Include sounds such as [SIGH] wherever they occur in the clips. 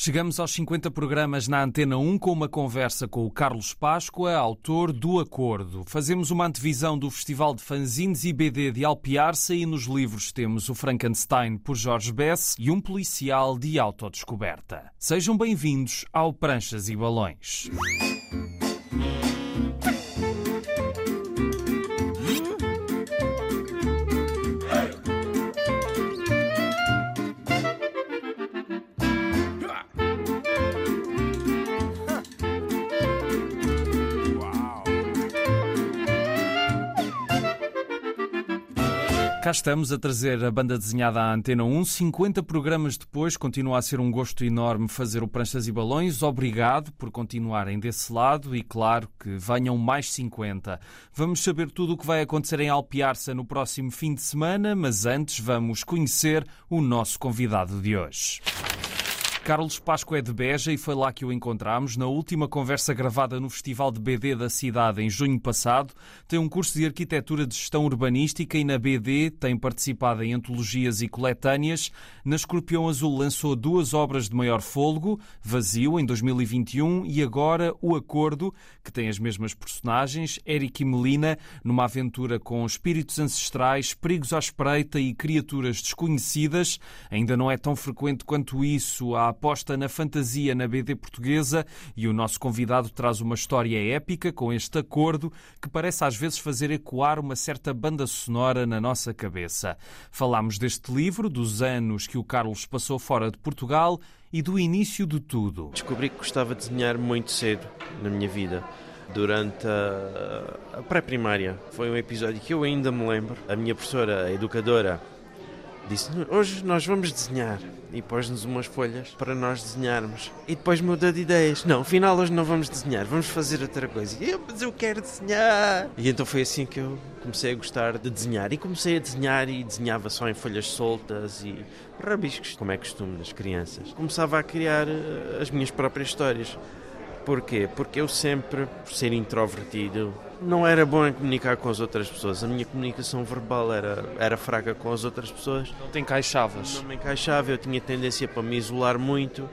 Chegamos aos 50 programas na Antena 1 com uma conversa com o Carlos Páscoa, autor do Acordo. Fazemos uma antevisão do Festival de Fanzines e BD de Alpiarça e nos livros temos o Frankenstein por Jorge Bess e um policial de autodescoberta. Sejam bem-vindos ao Pranchas e Balões. Cá estamos a trazer a banda desenhada à Antena 1. 50 programas depois, continua a ser um gosto enorme fazer o Pranchas e Balões. Obrigado por continuarem desse lado e, claro, que venham mais 50. Vamos saber tudo o que vai acontecer em Alpiarça no próximo fim de semana, mas antes vamos conhecer o nosso convidado de hoje. Carlos Páscoa é de Beja e foi lá que o encontramos. Na última conversa gravada no Festival de BD da cidade em junho passado, tem um curso de Arquitetura de Gestão Urbanística e na BD tem participado em antologias e coletâneas. Na Escorpião Azul lançou duas obras de maior fôlego, Vazio, em 2021, e agora O Acordo, que tem as mesmas personagens, Eric e Melina, numa aventura com espíritos ancestrais, perigos à espreita e criaturas desconhecidas. Ainda não é tão frequente quanto isso a aposta na fantasia na BD portuguesa e o nosso convidado traz uma história épica com este acordo que parece às vezes fazer ecoar uma certa banda sonora na nossa cabeça. Falámos deste livro, dos anos que o Carlos passou fora de Portugal e do início de tudo. Descobri que gostava de desenhar muito cedo na minha vida durante a, a pré-primária. Foi um episódio que eu ainda me lembro. A minha professora, a educadora, disse: Hoje nós vamos desenhar. E pôs-nos umas folhas para nós desenharmos. E depois mudou de ideias: Não, afinal hoje não vamos desenhar, vamos fazer outra coisa. E eu, mas eu quero desenhar. E então foi assim que eu comecei a gostar de desenhar. E comecei a desenhar e desenhava só em folhas soltas e rabiscos, como é costume nas crianças. Começava a criar eh, as minhas próprias histórias. Porquê? Porque eu sempre, por ser introvertido, não era bom em comunicar com as outras pessoas. A minha comunicação verbal era, era fraca com as outras pessoas. Não te encaixavas? Não me encaixava, eu tinha tendência para me isolar muito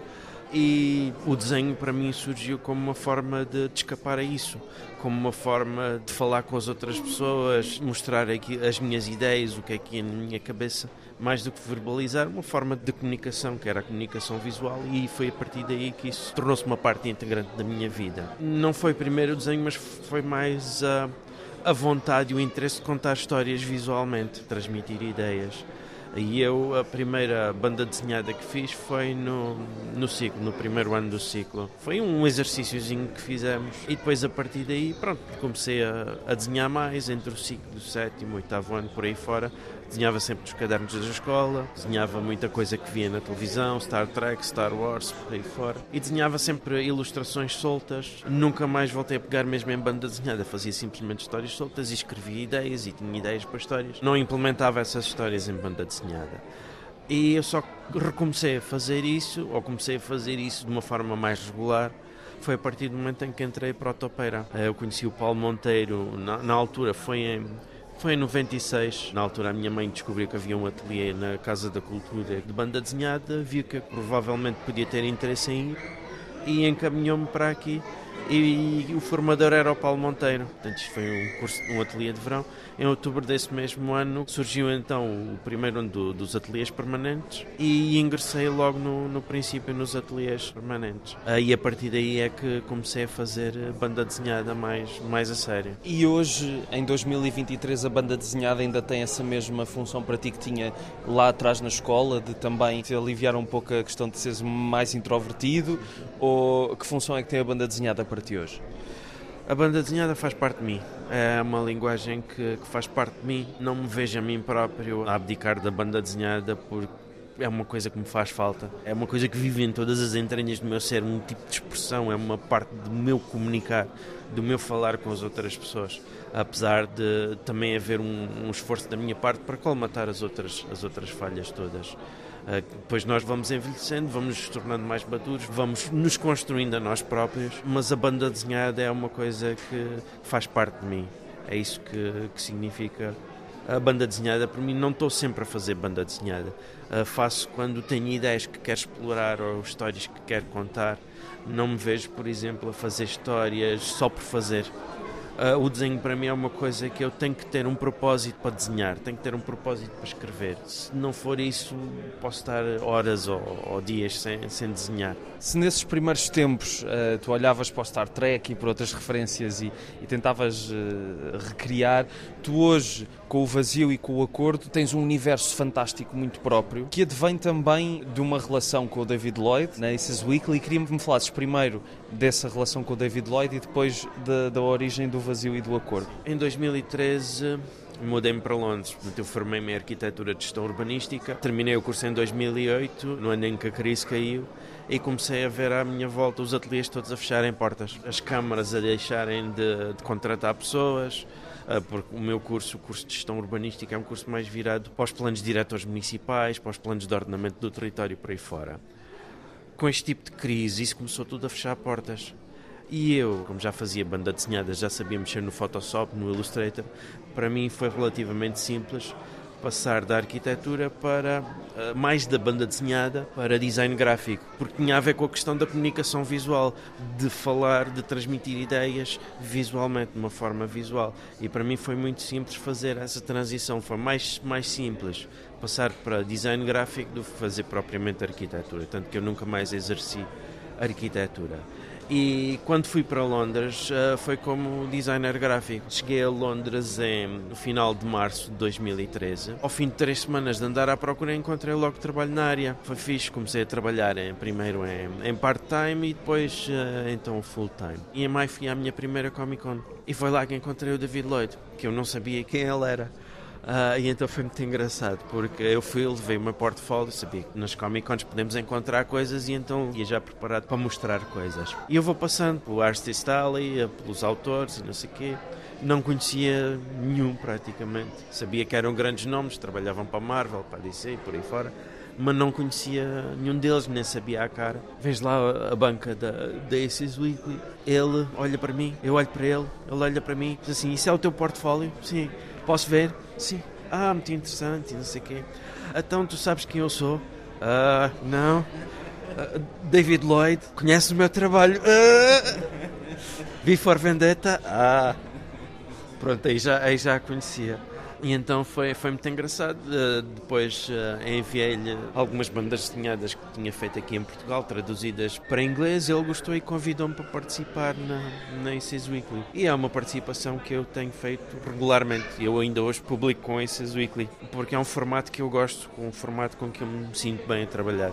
e o desenho para mim surgiu como uma forma de, de, escapar a isso, como uma forma de falar com as outras pessoas, mostrar aqui as minhas ideias, o que é que ia na minha cabeça, mais do que verbalizar, uma forma de comunicação, que era a comunicação visual, e foi a partir daí que isso tornou-se uma parte integrante da minha vida. Não foi primeiro o desenho, mas foi mais a, a vontade e o interesse de contar histórias visualmente, transmitir ideias. E eu, a primeira banda desenhada que fiz foi no, no ciclo, no primeiro ano do ciclo. Foi um exercíciozinho que fizemos e depois a partir daí, pronto, comecei a, a desenhar mais entre o ciclo do sétimo, oitavo ano, por aí fora. Desenhava sempre nos cadernos da escola, desenhava muita coisa que via na televisão, Star Trek, Star Wars, por aí fora. E desenhava sempre ilustrações soltas. Nunca mais voltei a pegar mesmo em banda desenhada. Fazia simplesmente histórias soltas e escrevia ideias e tinha ideias para histórias. Não implementava essas histórias em banda desenhada. E eu só recomecei a fazer isso, ou comecei a fazer isso de uma forma mais regular, foi a partir do momento em que entrei para o Topeira. Eu conheci o Paulo Monteiro, na, na altura foi em foi em 96, na altura a minha mãe descobriu que havia um ateliê na Casa da Cultura de banda desenhada, viu que provavelmente podia ter interesse em ir e encaminhou-me para aqui e, o formador era o Paulo Monteiro. Portanto, isto foi um curso, um ateliê de verão. Em outubro desse mesmo ano surgiu então o primeiro ano do, dos ateliês permanentes e ingressei logo no, no princípio nos ateliês permanentes. Aí a partir daí é que comecei a fazer banda desenhada mais, mais a sério. E hoje, em 2023, a banda desenhada ainda tem essa mesma função para ti que tinha lá atrás na escola, de também te aliviar um pouco a questão de seres mais introvertido? Ou que função é que tem a banda desenhada para ti hoje? A banda desenhada faz parte de mim. É uma linguagem que, que, faz parte de mim. Não me vejo a mim próprio a abdicar da banda desenhada porque é uma coisa que me faz falta. É uma coisa que vive em todas as entranhas do meu ser, um tipo de expressão, é uma parte do meu comunicar, do meu falar com as outras pessoas. Apesar de também haver um, um esforço da minha parte para colmatar as outras, as outras falhas todas. Ah, depois nós vamos envelhecendo, vamos nos tornando mais maduros, vamos nos construindo a nós próprios, mas a banda desenhada é uma coisa que faz parte de mim. É isso que, que significa a banda desenhada, por mim, não estou sempre a fazer banda desenhada. Uh, faço quando tenho ideias que quero explorar ou histórias que quero contar. Não me vejo, por exemplo, a fazer histórias só por fazer. Uh, o desenho para mim é uma coisa que eu tenho que ter um propósito para desenhar, tenho que ter um propósito para escrever. Se não for isso, posso estar horas ou, ou dias sem, sem, desenhar. Se nesses primeiros tempos uh, tu olhavas para o Star Trek e para outras referências e, e tentavas uh, recriar, tu hoje, com o vazio e com o acordo, tens um universo fantástico muito próprio que advém também de uma relação com o David Lloyd na Aces Weekly. Queria-me que me falasses primeiro dessa relação com o David Lloyd e depois da, da origem do vazio e do acordo? Em 2013 mudei-me para Londres. Eu formei-me em Arquitetura de Gestão Urbanística. Terminei o curso em 2008, no ano em que a crise caiu, e comecei a ver à minha volta os ateliês todos a fecharem portas, as câmaras a deixarem de, de contratar pessoas, ah, porque o meu curso, o curso de Gestão Urbanística, é um curso mais virado para os planos diretores municipais, para os planos de ordenamento do território por aí fora. Com este tipo de crise, isso começou tudo a fechar portas. E eu, como já fazia banda desenhada, já sabia mexer no Photoshop, no Illustrator, para mim foi relativamente simples passar da arquitetura para uh, mais da banda desenhada para design gráfico, porque tinha a ver com a questão da comunicação visual, de falar, de transmitir ideias visualmente, de uma forma visual. E para mim foi muito simples fazer essa transição, foi mais, mais simples passar para design gráfico do que fazer propriamente arquitetura, tanto que eu nunca mais exerci arquitetura. E quando fui para Londres uh, foi como designer gráfico. Cheguei a Londres em, no final de março de 2013. Ao fim de três semanas de andar à procura, encontrei logo trabalho na área. Foi fixe, comecei a trabalhar em, primeiro em, em part-time e depois uh, então full-time. E em maio fui à minha primeira Comic Con. E foi lá que encontrei o David Lloyd, que eu não sabia quem ele era. Uh, e então foi muito engraçado, porque eu fui, levei o meu portfólio, sabia que nas Comic Cons podemos encontrar coisas e então ia já preparado para mostrar coisas. E eu vou passando pelo Artist Alley, pelos autores e não sei o quê. Não conhecia nenhum praticamente. Sabia que eram grandes nomes, trabalhavam para a Marvel, para a DC e por aí fora mas não conhecia nenhum deles, nem sabia a cara. Vês lá a banca da, da Aces Weekly, ele olha para mim, eu olho para ele, ele olha para mim, diz assim: Isso é o teu portfólio? Sim. Posso ver? Sim. Ah, muito interessante, não sei o quê. Então, tu sabes quem eu sou? Ah, não. Uh, David Lloyd, conhece o meu trabalho? Uh, Vi for Vendetta? Ah. Pronto, aí já, aí já a conhecia. E então foi, foi muito engraçado. Uh, depois uh, enviei-lhe algumas bandas desenhadas que tinha feito aqui em Portugal, traduzidas para inglês. Ele gostou e convidou-me para participar na, na Aces Weekly. E é uma participação que eu tenho feito regularmente. Eu ainda hoje publico com Aces Weekly, porque é um formato que eu gosto, um formato com que eu me sinto bem a trabalhar.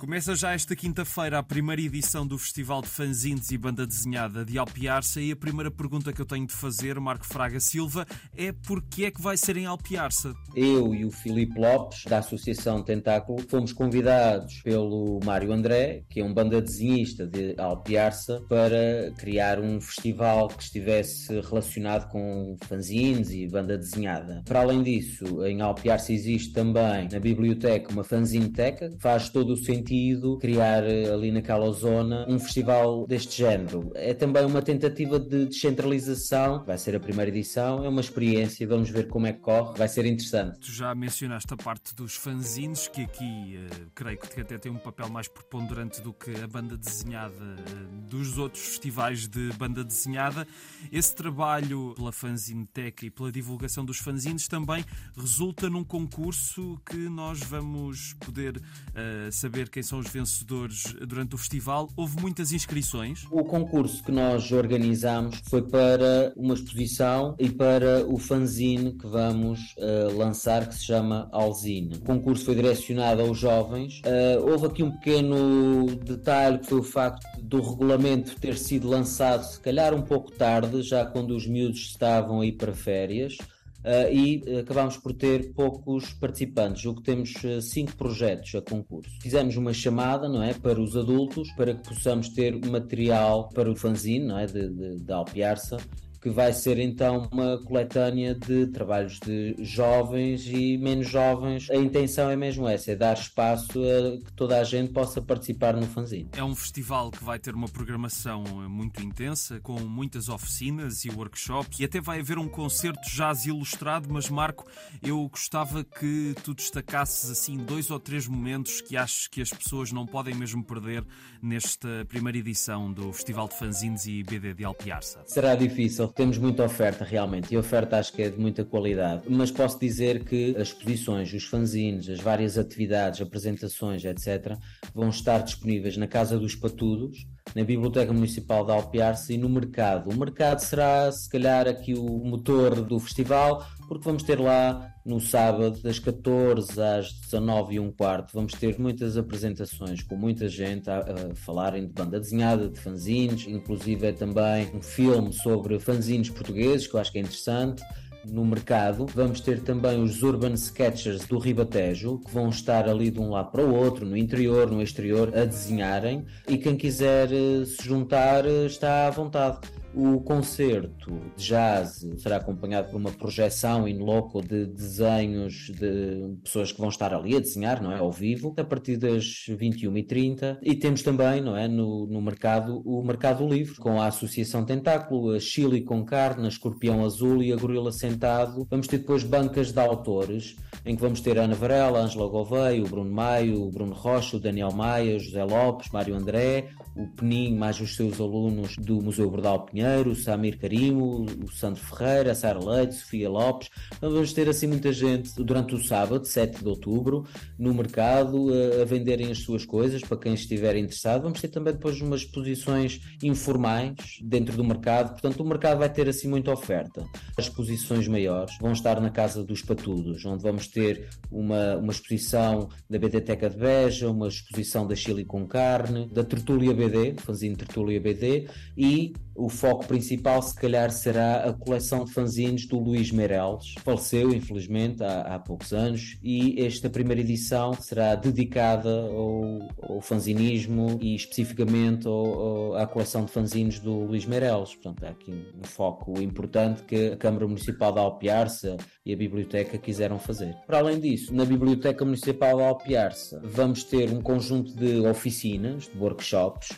Começa já esta quinta-feira a primeira edição do Festival de Fanzines e Banda Desenhada de Alpiarça e a primeira pergunta que eu tenho de fazer, Marco Fraga Silva, é porquê é que vai ser em Alpiarça? Eu e o Filipe Lopes, da Associação Tentáculo, fomos convidados pelo Mário André, que é um banda desenhista de Alpiarça, para criar um festival que estivesse relacionado com fanzines e banda desenhada. Para além disso, em Alpiarça existe também na biblioteca uma fanzineteca, que faz todo o sentido sentido criar eh, ali naquela zona um festival deste género. É também uma tentativa de descentralização, vai ser a primeira edição, é uma experiência, vamos ver como é que corre, vai ser interessante. Tu já mencionaste a parte dos fanzines, que aqui uh, creio que até tem um papel mais preponderante do que a banda desenhada uh, dos outros festivais de banda desenhada. Esse trabalho pela fanzineteca e pela divulgação dos fanzines também resulta num concurso que nós vamos poder uh, saber quem quem são os vencedores durante o festival. Houve muitas inscrições. O concurso que nós organizamos foi para uma exposição e para o fanzine que vamos uh, lançar, que se chama Alzine. O concurso foi direcionado aos jovens. Uh, houve aqui um pequeno detalhe que foi o facto do regulamento ter sido lançado, se calhar um pouco tarde, já quando os miúdos estavam aí para férias. Uh, e uh, acabámos por ter poucos participantes, o que temos uh, cinco projetos a concurso. Fizemos uma chamada, não é, para os adultos, para que possamos ter material para o fanzine, não é, de, de, de Alpiarça, que vai ser então uma coletânea de trabalhos de jovens e menos jovens. A intenção é mesmo essa, é dar espaço a que toda a gente possa participar no fanzine. É um festival que vai ter uma programação muito intensa, com muitas oficinas e workshops, e até vai haver um concerto jazz ilustrado, mas Marco, eu gostava que tu destacasses assim dois ou três momentos que achas que as pessoas não podem mesmo perder nesta primeira edição do Festival de Fanzines e BD de Alpiarça. Será difícil, temos muita oferta realmente, e a oferta acho que é de muita qualidade, mas posso dizer que as exposições, os fanzines, as várias atividades, apresentações, etc., vão estar disponíveis na Casa dos Patudos, na Biblioteca Municipal de Alpiarce e no mercado. O mercado será, se calhar, aqui o motor do festival, porque vamos ter lá no sábado, das 14 às 19 e um quarto, vamos ter muitas apresentações com muita gente a, a falarem de banda desenhada, de fanzines, inclusive é também um filme sobre fanzines portugueses, que eu acho que é interessante no mercado. Vamos ter também os Urban Sketchers do Ribatejo, que vão estar ali de um lado para o outro, no interior, no exterior, a desenharem. E quem quiser eh, se juntar eh, está à vontade. O concerto de jazz será acompanhado por uma projeção in loco de desenhos de pessoas que vão estar ali a desenhar, não é? Ao vivo, a partir das 21h30. E temos também, não é? No, no mercado, o Mercado Livre, com a Associação Tentáculo, a Chile com Carne, a Escorpião Azul e a Gorila Sentado. Vamos ter depois bancas de autores, em que vamos ter Ana Varela, a Angela Gouveia, o Bruno Maio, o Bruno Rocha, o Daniel Maia, José Lopes, Mário André, o Penin, mais os seus alunos do Museu Bordal Pinheiro, o Samir Carimo, o Sandro Ferreira, a Sara Leite, Sofia Lopes. Vamos ter assim muita gente durante o sábado, 7 de outubro, no mercado, a, a venderem as suas coisas para quem estiver interessado. Vamos ter também depois umas exposições informais dentro do mercado, portanto o mercado vai ter assim muita oferta. As exposições maiores vão estar na Casa dos Patudos, onde vamos ter uma, uma exposição da BDteca de Beja, uma exposição da Chile com carne, da Tertúlia BD, fanzine Tertúlia BD, e o foco principal se calhar será a coleção de fanzines do Luís Meireles, faleceu infelizmente há, há poucos anos, e esta primeira edição será dedicada ao, ao fanzinismo e especificamente ao, ao, à coleção de fanzines do Luís Meireles. Portanto, há aqui um foco importante que a Câmara Municipal de Alpiarça e a Biblioteca quiseram fazer. Para além disso, na Biblioteca Municipal de Alpiarça vamos ter um conjunto de oficinas, de workshops,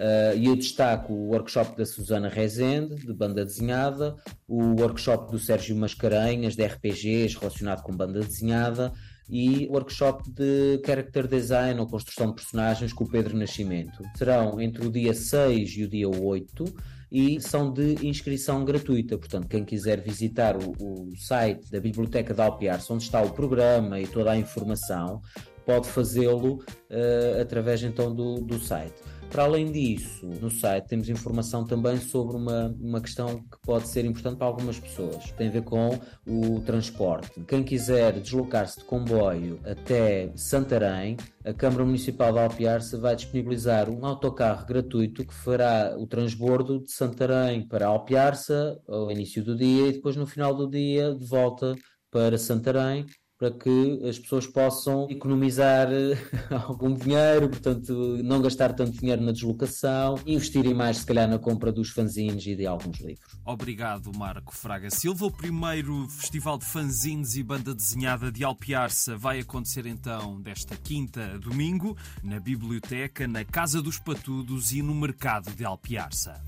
Uh, e eu destaco o workshop da Susana Rezende, de banda desenhada, o workshop do Sérgio Mascarenhas, de RPGs relacionado com banda desenhada, e o workshop de character design ou construção de personagens com o Pedro Nascimento. Serão entre o dia 6 e o dia 8 e são de inscrição gratuita. Portanto, quem quiser visitar o, o site da Biblioteca de Alpiarce, onde está o programa e toda a informação, pode fazê-lo uh, através então do, do site. Para além disso, no site temos informação também sobre uma, uma questão que pode ser importante para algumas pessoas. Tem a ver com o transporte. Quem quiser deslocar-se de comboio até Santarém, a Câmara Municipal de Alpiarce vai disponibilizar um autocarro gratuito que fará o transbordo de Santarém para Alpiarce ao início do dia e depois no final do dia de volta para Santarém para que as pessoas possam economizar eh, [LAUGHS] algum dinheiro, portanto, não gastar tanto dinheiro na deslocação, investirem mais, se calhar, na compra dos fanzines e de alguns livros. Obrigado, Marco Fraga Silva. O primeiro Festival de Fanzines e Banda Desenhada de Alpiarça vai acontecer então desta quinta a domingo, na Biblioteca, na Casa dos Patudos e no Mercado de Alpiarça.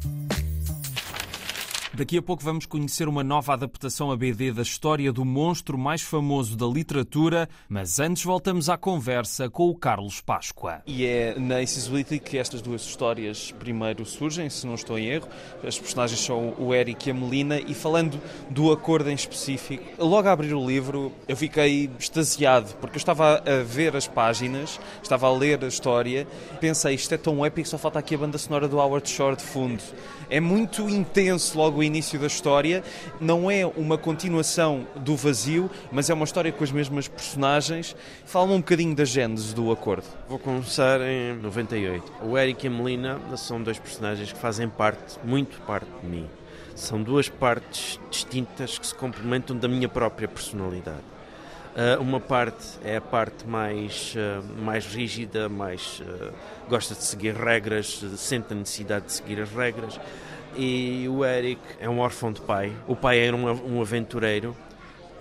Daqui a pouco vamos conhecer uma nova adaptação a BD da história do monstro mais famoso da literatura, mas antes voltamos à conversa com o Carlos Páscoa. E é na Accessibility que estas duas histórias primeiro surgem, se não estou em erro. As personagens são o Eric e a Melina, e falando do acordo em específico, logo a abrir o livro eu fiquei extasiado, porque eu estava a ver as páginas, estava a ler a história, pensei, isto é tão épico, só falta aqui a banda sonora do Howard Shore de fundo. É muito intenso logo início da história, não é uma continuação do vazio, mas é uma história com as mesmas personagens. Fala-me um bocadinho da gênese do acordo. Vou começar em 98. O Eric e a Melina são dois personagens que fazem parte, muito parte de mim. São duas partes distintas que se complementam da minha própria personalidade. Uh, uma parte é a parte mais, uh, mais rígida, mais uh, gosta de seguir regras, sente a necessidade de seguir as regras. E o Eric é um órfão de pai. O pai era um, um aventureiro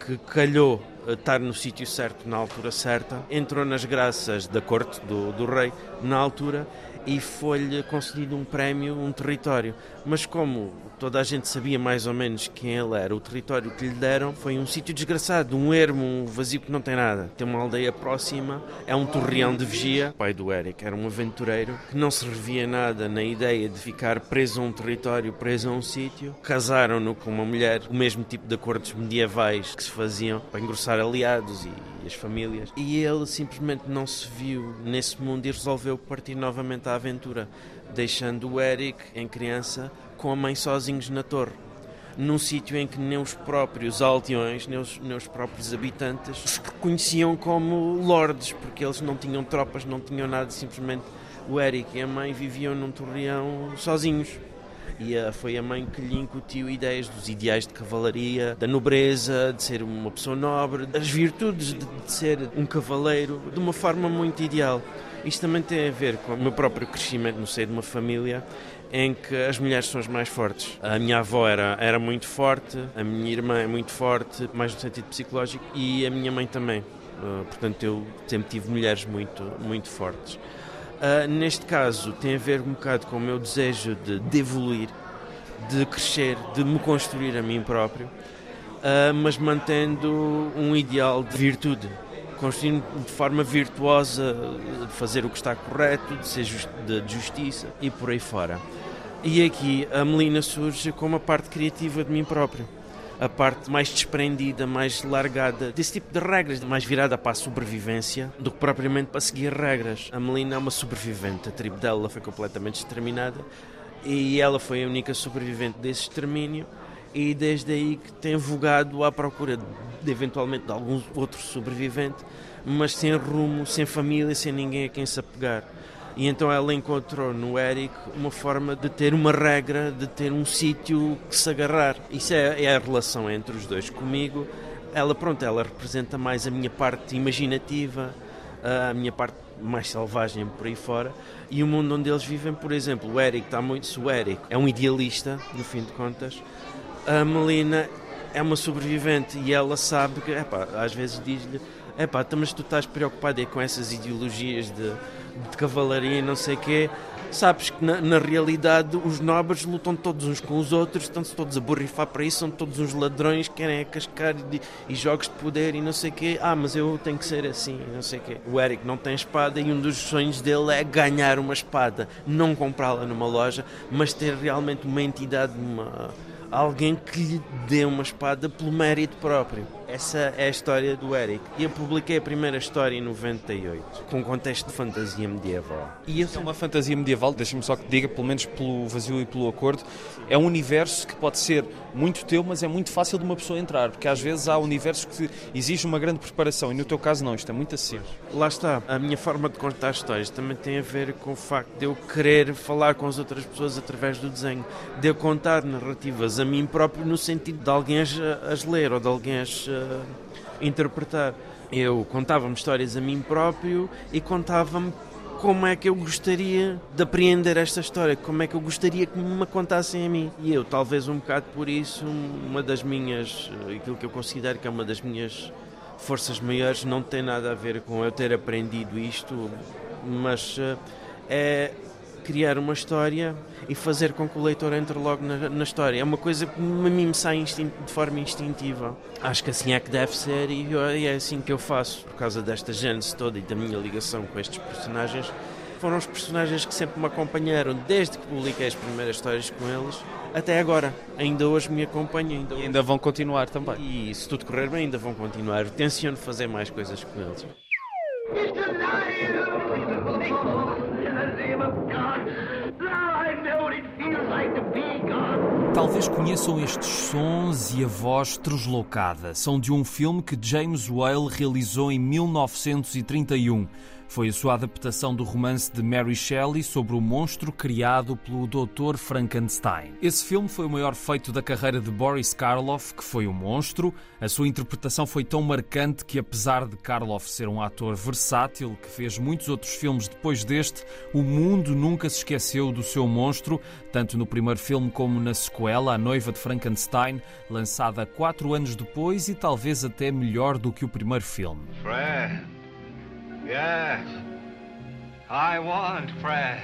que calhou estar no sítio certo na altura certa, entrou nas graças da corte do, do rei na altura e foi-lhe concedido um prémio, um território. Mas como toda a gente sabia mais ou menos quem ele era, o território que lhe deram foi um sítio desgraçado, um ermo, um vazio que não tem nada. Tem uma aldeia próxima, é um torreão de vigia. O pai do Eric era um aventureiro que não se revia nada na ideia de ficar preso a um território, preso a um sítio. Casaram-no com uma mulher, o mesmo tipo de acordos medievais que se faziam para engrossar aliados e as famílias. E ele simplesmente não se viu nesse mundo e resolveu partir novamente à aventura, deixando o Eric, em criança, com a mãe sozinhos na torre. Num sítio em que nem os próprios aldeões, nem os, nem os próprios habitantes os reconheciam como lordes, porque eles não tinham tropas, não tinham nada, simplesmente o Eric e a mãe viviam num torreão sozinhos. E foi a mãe que lhe incutiu ideias dos ideais de cavalaria, da nobreza, de ser uma pessoa nobre, das virtudes de, de ser um cavaleiro, de uma forma muito ideal. Isto também tem a ver com o meu próprio crescimento no seio de uma família em que as mulheres são as mais fortes. A minha avó era, era muito forte, a minha irmã é muito forte, mais no sentido psicológico, e a minha mãe também. Uh, portanto, eu sempre tive mulheres muito, muito fortes. Uh, neste caso, tem a ver um bocado com o meu desejo de, de evoluir, de crescer, de me construir a mim próprio, uh, mas mantendo um ideal de virtude construindo de forma virtuosa, de fazer o que está correto, de ser just, de justiça e por aí fora. E aqui a Melina surge como a parte criativa de mim próprio. A parte mais desprendida, mais largada desse tipo de regras, mais virada para a sobrevivência do que propriamente para seguir regras. A Melina é uma sobrevivente, a tribo dela foi completamente exterminada e ela foi a única sobrevivente desse extermínio e desde aí que tem vogado à procura de, eventualmente de algum outro sobrevivente, mas sem rumo, sem família, sem ninguém a quem se apegar. E então ela encontrou no Eric uma forma de ter uma regra, de ter um sítio que se agarrar. Isso é, é, a relação entre os dois comigo. Ela, pronto, ela representa mais a minha parte imaginativa, a minha parte mais selvagem por aí fora. E o mundo onde eles vivem, por exemplo, o Eric está muito. Se o Eric é um idealista, no fim de contas, a Melina é uma sobrevivente e ela sabe que, epá, às vezes diz-lhe: epá, então, mas tu estás preocupada com essas ideologias de de cavalaria e não sei o quê, sabes que na, na, realidade os nobres lutam todos uns com os outros, estão-se todos a borrifar para isso, são todos uns ladrões, querem cascar e, e, jogos de poder e não sei o quê. Ah, mas eu tenho que ser assim, não sei o quê. O Eric não tem espada e um dos sonhos dele é ganhar uma espada, não comprá-la numa loja, mas ter realmente uma entidade, uma, alguém que lhe dê uma espada pelo mérito próprio. Essa é a história do Eric. E eu publiquei a primeira história em 98, com um contexto de fantasia medieval. E isso é uma fantasia medieval, deixa-me só que diga, pelo menos pelo vazio e pelo acordo, é um universo que pode ser muito teu, mas é muito fácil de uma pessoa entrar, porque às vezes há universos que exigem uma grande preparação e no teu caso não, isto é muito acessível. Lá está, a minha forma de contar histórias também tem a ver com o facto de eu querer falar com as outras pessoas através do desenho, de eu contar narrativas a mim próprio no sentido de alguém as, as ler ou de alguém as uh, interpretar. Eu contava-me histórias a mim próprio e contava-me como é que eu gostaria de apreender esta história, como é que eu gostaria que me contassem a mim. E eu, talvez um bocado por isso, uma das minhas, eh, aquilo que eu considero que é uma das minhas forças maiores, não tem nada a ver com eu ter aprendido isto, mas uh, é criar uma história e fazer com que o leitor entre logo na, na história. É uma coisa que a mim me sai de forma instintiva. Acho que assim é que deve ser e, e é assim que eu faço. Por causa desta gênese toda e da minha ligação com estes personagens, foram os personagens que sempre me acompanharam desde que publiquei as primeiras histórias com eles até agora. Ainda hoje me acompanham. Ainda e ainda vão continuar também. E se tudo correr bem, ainda vão continuar. Tenciono fazer mais coisas com eles. Talvez conheçam estes sons e a voz translocada. São de um filme que James Whale realizou em 1931. Foi a sua adaptação do romance de Mary Shelley sobre o monstro criado pelo Dr. Frankenstein. Esse filme foi o maior feito da carreira de Boris Karloff, que foi o monstro. A sua interpretação foi tão marcante que, apesar de Karloff ser um ator versátil que fez muitos outros filmes depois deste, o mundo nunca se esqueceu do seu monstro, tanto no primeiro filme como na sequela, A Noiva de Frankenstein, lançada quatro anos depois e talvez até melhor do que o primeiro filme. Yes. I want Fred.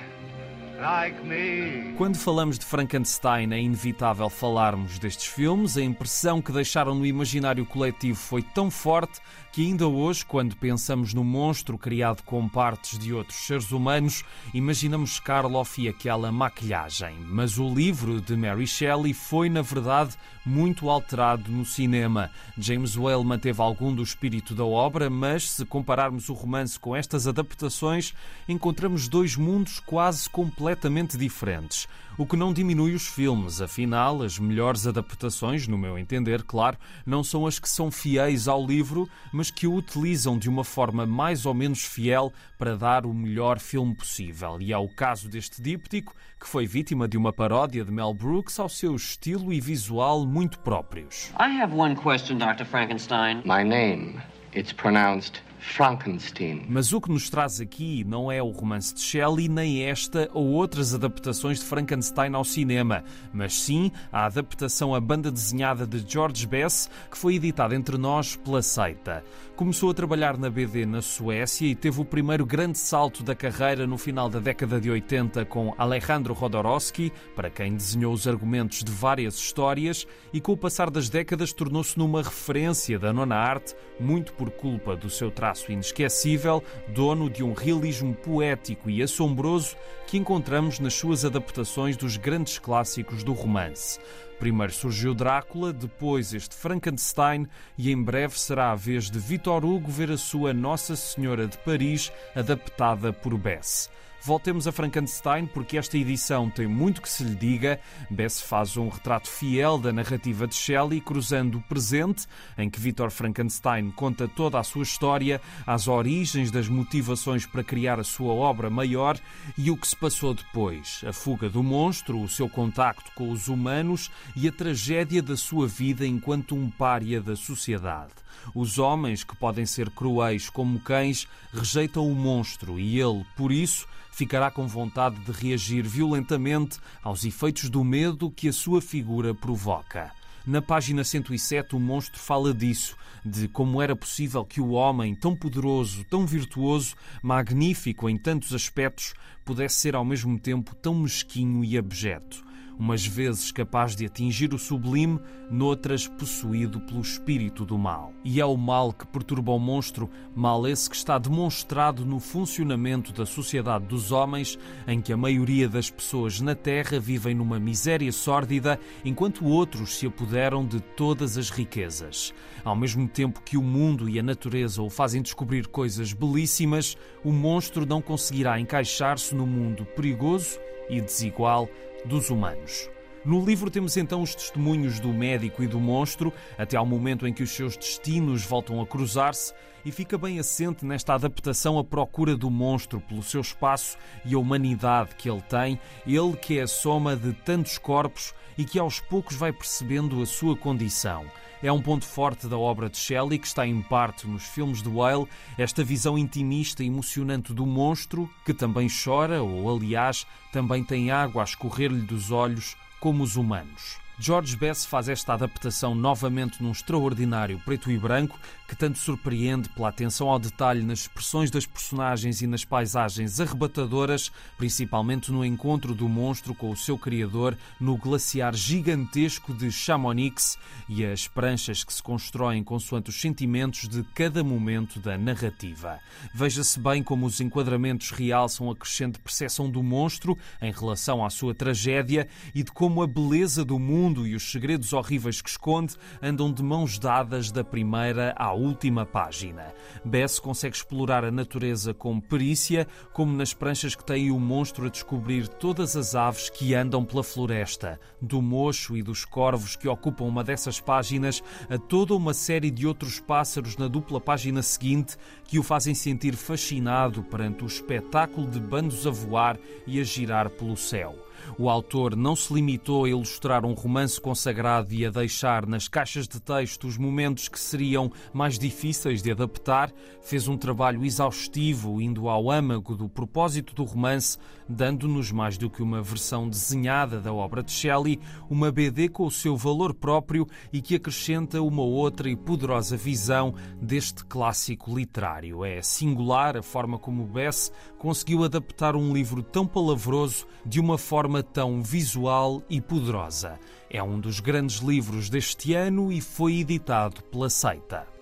Quando falamos de Frankenstein, é inevitável falarmos destes filmes. A impressão que deixaram no imaginário coletivo foi tão forte que ainda hoje, quando pensamos no monstro criado com partes de outros seres humanos, imaginamos Karloff e aquela maquilhagem. Mas o livro de Mary Shelley foi, na verdade, muito alterado no cinema. James Whale manteve algum do espírito da obra, mas se compararmos o romance com estas adaptações, encontramos dois mundos quase completamente diferentes o que não diminui os filmes. Afinal, as melhores adaptações, no meu entender, claro, não são as que são fiéis ao livro, mas que o utilizam de uma forma mais ou menos fiel para dar o melhor filme possível. E é o caso deste díptico, que foi vítima de uma paródia de Mel Brooks ao seu estilo e visual muito próprios. I have one question, Dr. Frankenstein. My name, it's pronounced Frankenstein. Mas o que nos traz aqui não é o romance de Shelley, nem esta ou outras adaptações de Frankenstein ao cinema, mas sim a adaptação à banda desenhada de George Bess, que foi editada entre nós pela Seita. Começou a trabalhar na BD na Suécia e teve o primeiro grande salto da carreira no final da década de 80 com Alejandro Jodorowsky, para quem desenhou os argumentos de várias histórias, e com o passar das décadas tornou-se numa referência da nona arte, muito por culpa do seu traço inesquecível, dono de um realismo poético e assombroso que encontramos nas suas adaptações dos grandes clássicos do romance. Primeiro surgiu Drácula, depois este Frankenstein e em breve será a vez de Victor Hugo ver a sua Nossa Senhora de Paris adaptada por Bess. Voltemos a Frankenstein porque esta edição tem muito que se lhe diga. Bess faz um retrato fiel da narrativa de Shelley, cruzando o presente, em que Victor Frankenstein conta toda a sua história, as origens das motivações para criar a sua obra maior e o que se passou depois. A fuga do monstro, o seu contacto com os humanos e a tragédia da sua vida enquanto um pária da sociedade. Os homens, que podem ser cruéis como cães, rejeitam o monstro e ele, por isso, ficará com vontade de reagir violentamente aos efeitos do medo que a sua figura provoca. Na página 107, o monstro fala disso, de como era possível que o homem, tão poderoso, tão virtuoso, magnífico em tantos aspectos, pudesse ser ao mesmo tempo tão mesquinho e abjeto umas vezes capaz de atingir o sublime, noutras possuído pelo espírito do mal. E é o mal que perturba o monstro, mal esse que está demonstrado no funcionamento da sociedade dos homens, em que a maioria das pessoas na Terra vivem numa miséria sórdida, enquanto outros se apoderam de todas as riquezas. Ao mesmo tempo que o mundo e a natureza o fazem descobrir coisas belíssimas, o monstro não conseguirá encaixar-se no mundo perigoso e desigual dos humanos. No livro temos então os testemunhos do médico e do monstro, até ao momento em que os seus destinos voltam a cruzar-se, e fica bem assente nesta adaptação à procura do monstro pelo seu espaço e a humanidade que ele tem, ele que é a soma de tantos corpos e que aos poucos vai percebendo a sua condição. É um ponto forte da obra de Shelley, que está em parte nos filmes de Whale, esta visão intimista e emocionante do monstro, que também chora, ou aliás, também tem água a escorrer-lhe dos olhos, como os humanos. George Bess faz esta adaptação novamente num extraordinário preto e branco que tanto surpreende pela atenção ao detalhe nas expressões das personagens e nas paisagens arrebatadoras, principalmente no encontro do monstro com o seu criador no glaciar gigantesco de Chamonix e as pranchas que se constroem consoante os sentimentos de cada momento da narrativa. Veja-se bem como os enquadramentos realçam a crescente percepção do monstro em relação à sua tragédia e de como a beleza do mundo mundo e os segredos horríveis que esconde andam de mãos dadas da primeira à última página. Bess consegue explorar a natureza com perícia, como nas pranchas que tem o monstro a descobrir todas as aves que andam pela floresta, do mocho e dos corvos que ocupam uma dessas páginas, a toda uma série de outros pássaros na dupla página seguinte que o fazem sentir fascinado perante o espetáculo de bandos a voar e a girar pelo céu. O autor não se limitou a ilustrar um romance consagrado e a deixar nas caixas de texto os momentos que seriam mais difíceis de adaptar, fez um trabalho exaustivo, indo ao âmago do propósito do romance, dando-nos mais do que uma versão desenhada da obra de Shelley, uma BD com o seu valor próprio e que acrescenta uma outra e poderosa visão deste clássico literário. É singular a forma como Bess conseguiu adaptar um livro tão palavroso de uma forma tão visual e poderosa. É um dos grandes livros deste ano e foi editado pela Seita.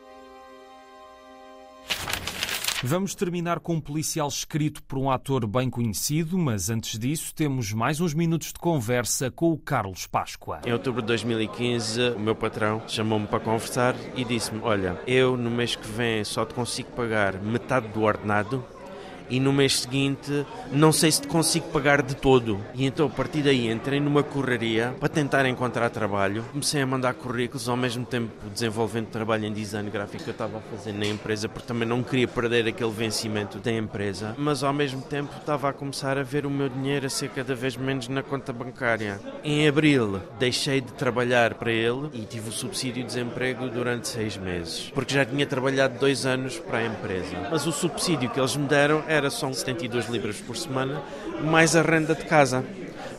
Vamos terminar com um policial escrito por um ator bem conhecido, mas antes disso temos mais uns minutos de conversa com o Carlos Páscoa. Em outubro de 2015, o meu patrão chamou-me para conversar e disse-me: Olha, eu no mês que vem só te consigo pagar metade do ordenado e no mês seguinte não sei se consigo pagar de todo. E então a partir daí entrei numa correria para tentar encontrar trabalho. Comecei a mandar currículos ao mesmo tempo desenvolvendo trabalho em design gráfico que eu estava a fazer na empresa porque também não queria perder aquele vencimento da empresa, mas ao mesmo tempo estava a começar a ver o meu dinheiro a ser cada vez menos na conta bancária. Em abril deixei de trabalhar para ele e tive o subsídio de desemprego durante seis meses, porque já tinha trabalhado dois anos para a empresa. Mas o subsídio que eles me deram era só 72 libras por semana, mais a renda de casa.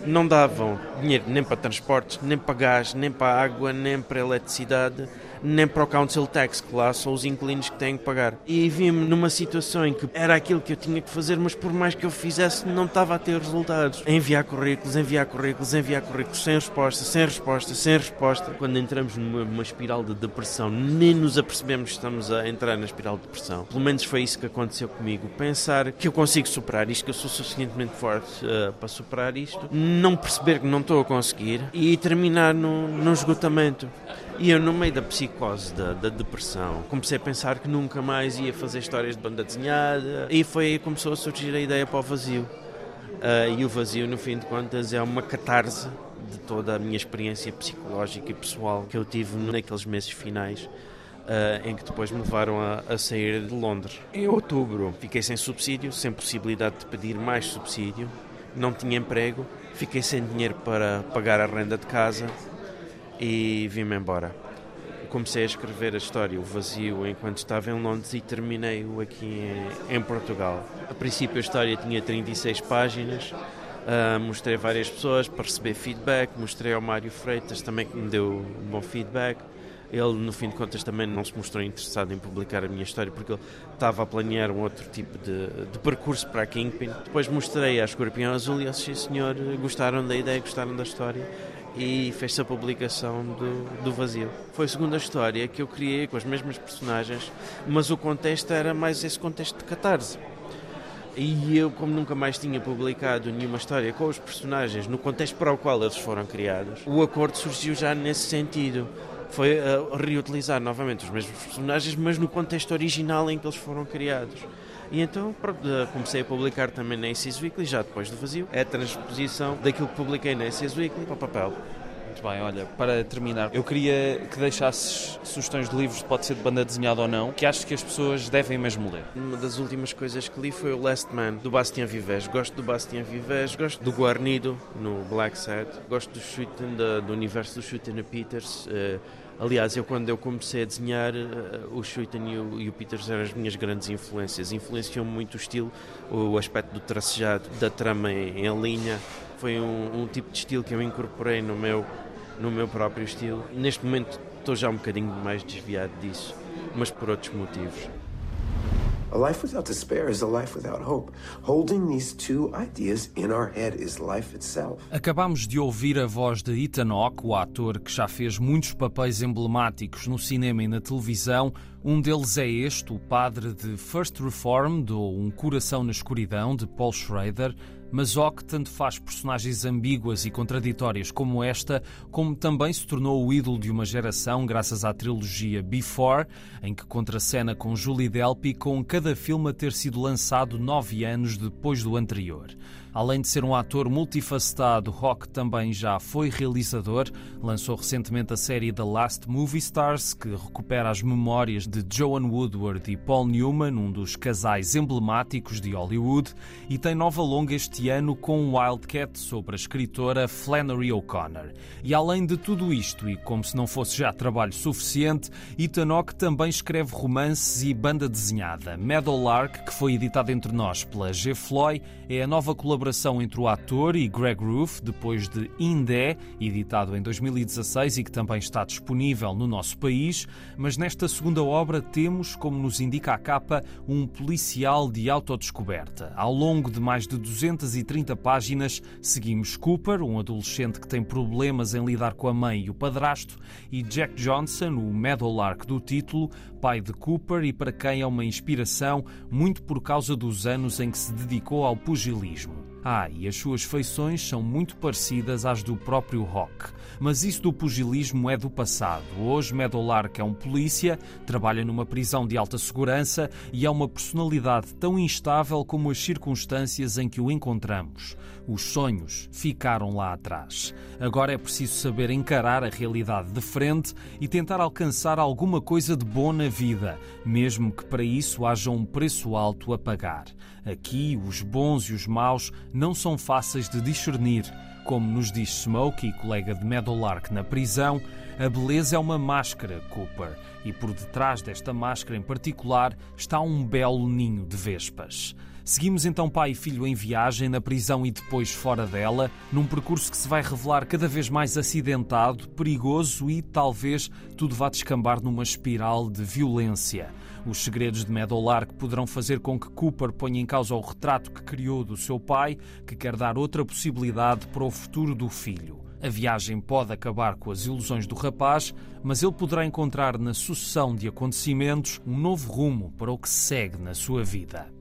Não davam dinheiro nem para transportes, nem para gás, nem para água, nem para eletricidade nem para o Council Tax, que lá são os inquilinos que têm que pagar. E vi-me numa situação em que era aquilo que eu tinha que fazer, mas por mais que eu fizesse, não estava a ter resultados. Enviar currículos, enviar currículos, enviar currículos, sem resposta, sem resposta, sem resposta. Quando entramos numa espiral de depressão, nem nos apercebemos que estamos a entrar na espiral de depressão. Pelo menos foi isso que aconteceu comigo. Pensar que eu consigo superar isto, que eu sou suficientemente forte uh, para superar isto, não perceber que não estou a conseguir e terminar no esgotamento. E eu, no meio da psicose, da, da, depressão, comecei a pensar que nunca mais ia fazer histórias de banda desenhada e foi aí que começou a surgir a ideia para o vazio. Uh, e o vazio, no fim de contas, é uma catarse de toda a minha experiência psicológica e pessoal que eu tive naqueles meses finais. Uh, em que depois me levaram a, a, sair de Londres. Em outubro fiquei sem subsídio, sem possibilidade de pedir mais subsídio, não tinha emprego, fiquei sem dinheiro para pagar a renda de casa e vim-me embora. Comecei a escrever a história, o vazio, enquanto estava em Londres e terminei-o aqui em, em, Portugal. A princípio a história tinha 36 páginas, uh, mostrei a várias pessoas para receber feedback, mostrei ao Mário Freitas também que me deu um bom feedback. Ele, no fim de contas, também não se mostrou interessado em publicar a minha história porque ele estava a planear um outro tipo de, de percurso para a Kingpin. Depois mostrei a Escorpião Azul e eles, sim senhor, gostaram da ideia, gostaram da história e fez-se a publicação do, do Vazio. Foi a segunda história que eu criei com as mesmas personagens, mas o contexto era mais esse contexto de catarse. E eu, como nunca mais tinha publicado nenhuma história com os personagens no contexto para o qual eles foram criados, o acordo surgiu já nesse sentido. Foi uh, reutilizar novamente os mesmos personagens, mas no contexto original em que eles foram criados. E então pronto, comecei a publicar também na Aces Weekly, já depois do vazio. É a transposição daquilo que publiquei na Aces Weekly para o papel. Muito bem, olha, para terminar, eu queria que deixasses sugestões de livros, pode ser de banda desenhada ou não, que achas que as pessoas devem mesmo ler. Uma das últimas coisas que li foi o Last Man, do Bastien Vives. Gosto do Bastien Vives, gosto do Guarnido, no Black Set, gosto do Schuiten, do universo do Schuiten Peters. Uh, Aliás, eu quando eu comecei a desenhar, uh, o Schuiten e o, e o Peters eram as minhas grandes influências. Influenciou-me muito o estilo, o aspecto do tracejado, da trama em, em linha. Foi um, um, tipo de estilo que eu incorporei no meu, no meu próprio estilo. Neste momento estou já um bocadinho mais desviado disso, mas por outros motivos. A life without despair is a life without hope. Holding these two ideas in our head is life itself. Acabamos de ouvir a voz de Ethan Hawke, o ator que já fez muitos papéis emblemáticos no cinema e na televisão. Um deles é este, o padre de First Reformed ou Um Coração na Escuridão, de Paul Schrader. Mas Ock tanto faz personagens ambíguas e contraditórias como esta, como também se tornou o ídolo de uma geração graças à trilogia Before, em que contracena com Julie Delpy, com cada filme a ter sido lançado nove anos depois do anterior. Além de ser um ator multifacetado, Rock também já foi realizador. Lançou recentemente a série The Last Movie Stars, que recupera as memórias de Joan Woodward e Paul Newman, um dos casais emblemáticos de Hollywood, e tem nova longa este ano com Wildcat sobre a escritora Flannery O'Connor. E além de tudo isto, e como se não fosse já trabalho suficiente, Hawke também escreve romances e banda desenhada. Meadowlark, que foi editado entre nós pela G. Floyd, é a nova colaboração colaboração entre o ator e Greg Roof, depois de Indé, editado em 2016 e que também está disponível no nosso país. Mas nesta segunda obra temos, como nos indica a capa, um policial de autodescoberta. Ao longo de mais de 230 páginas, seguimos Cooper, um adolescente que tem problemas em lidar com a mãe e o padrasto, e Jack Johnson, o Meadowlark do título, pai de Cooper e para quem é uma inspiração, muito por causa dos anos em que se dedicou ao pugilismo. Ah, e as suas feições são muito parecidas às do próprio Rock. Mas isso do pugilismo é do passado. Hoje, Meadowlark é um polícia, trabalha numa prisão de alta segurança e é uma personalidade tão instável como as circunstâncias em que o encontramos. Os sonhos ficaram lá atrás. Agora é preciso saber encarar a realidade de frente e tentar alcançar alguma coisa de bom na vida, mesmo que para isso haja um preço alto a pagar. Aqui, os bons e os maus não são fáceis de discernir. Como nos diz Smokey, colega de Meadowlark na prisão, a beleza é uma máscara, Cooper, e por detrás desta máscara em particular está um belo ninho de vespas. Seguimos então pai e filho em viagem, na prisão e depois fora dela, num percurso que se vai revelar cada vez mais acidentado, perigoso e talvez tudo vá descambar numa espiral de violência. Os segredos de Meadowlark poderão fazer com que Cooper ponha em causa o retrato que criou do seu pai, que quer dar outra possibilidade para o futuro do filho. A viagem pode acabar com as ilusões do rapaz, mas ele poderá encontrar na sucessão de acontecimentos um novo rumo para o que segue na sua vida.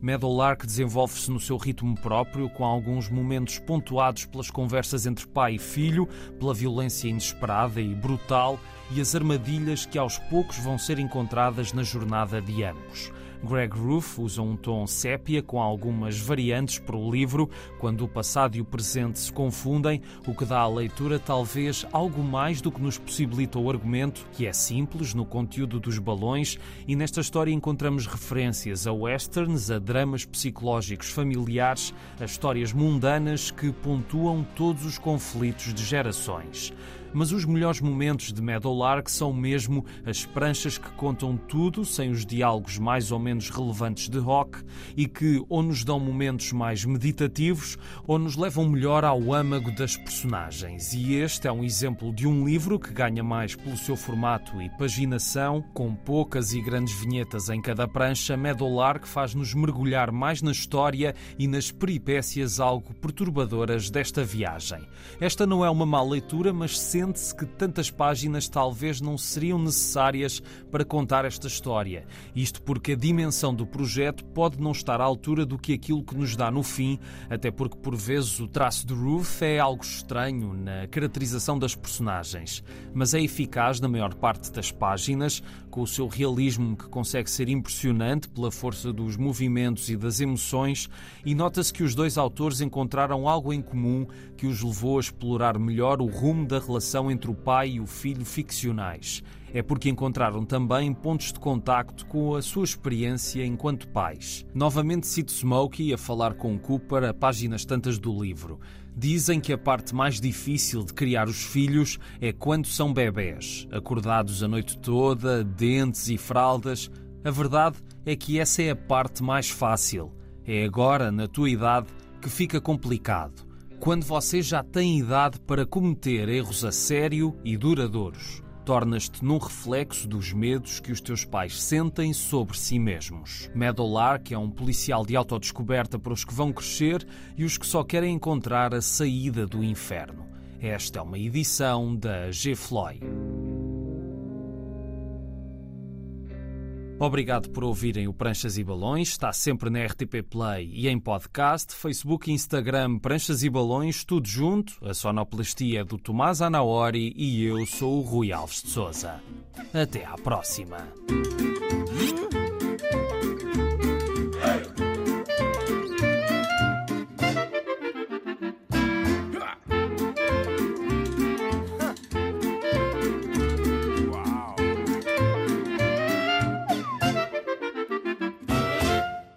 Meadowlark desenvolve-se no seu ritmo próprio, com alguns momentos pontuados pelas conversas entre pai e filho, pela violência inesperada e brutal e as armadilhas que aos poucos vão ser encontradas na jornada de ambos. Greg Roof usa um tom sépia com algumas variantes para o livro, quando o passado e o presente se confundem, o que dá à leitura talvez algo mais do que nos possibilita o argumento, que é simples no conteúdo dos balões, e nesta história encontramos referências a westerns, a dramas psicológicos familiares, a histórias mundanas que pontuam todos os conflitos de gerações mas os melhores momentos de Meadowlark são mesmo as pranchas que contam tudo sem os diálogos mais ou menos relevantes de Rock e que ou nos dão momentos mais meditativos ou nos levam melhor ao âmago das personagens. E este é um exemplo de um livro que ganha mais pelo seu formato e paginação, com poucas e grandes vinhetas em cada prancha, Meadowlark faz-nos mergulhar mais na história e nas peripécias algo perturbadoras desta viagem. Esta não é uma má leitura, mas sente-se que tantas páginas talvez não seriam necessárias para contar esta história. Isto porque a dimensão do projeto pode não estar à altura do que aquilo que nos dá no fim, até porque por vezes o traço de Ruth é algo estranho na caracterização das personagens, mas é eficaz na maior parte das páginas, com o seu realismo que consegue ser impressionante pela força dos movimentos e das emoções, e nota-se que os dois autores encontraram algo em comum que os levou a explorar melhor o rumo da relação relação entre o pai e o filho ficcionais. É porque encontraram também pontos de contacto com a sua experiência enquanto pais. Novamente cito Smokey a falar com Cooper a páginas tantas do livro. Dizem que a parte mais difícil de criar os filhos é quando são bebés, acordados a noite toda, dentes e fraldas. A verdade é que essa é a parte mais fácil. É agora, na tua idade, que fica complicado quando você já tem idade para cometer erros a sério e duradouros. Tornas-te num reflexo dos medos que os teus pais sentem sobre si mesmos. Meadowlark é um policial de autodescoberta para os que vão crescer e os que só querem encontrar a saída do inferno. Esta é uma edição da G. Floyd. Obrigado por ouvirem o Pranchas e Balões. Está sempre na RTP Play e em podcast, Facebook e Instagram Pranchas e Balões, tudo junto. A sonoplastia é do Tomás Anaori e eu sou o Rui Alves de Souza. Até à próxima.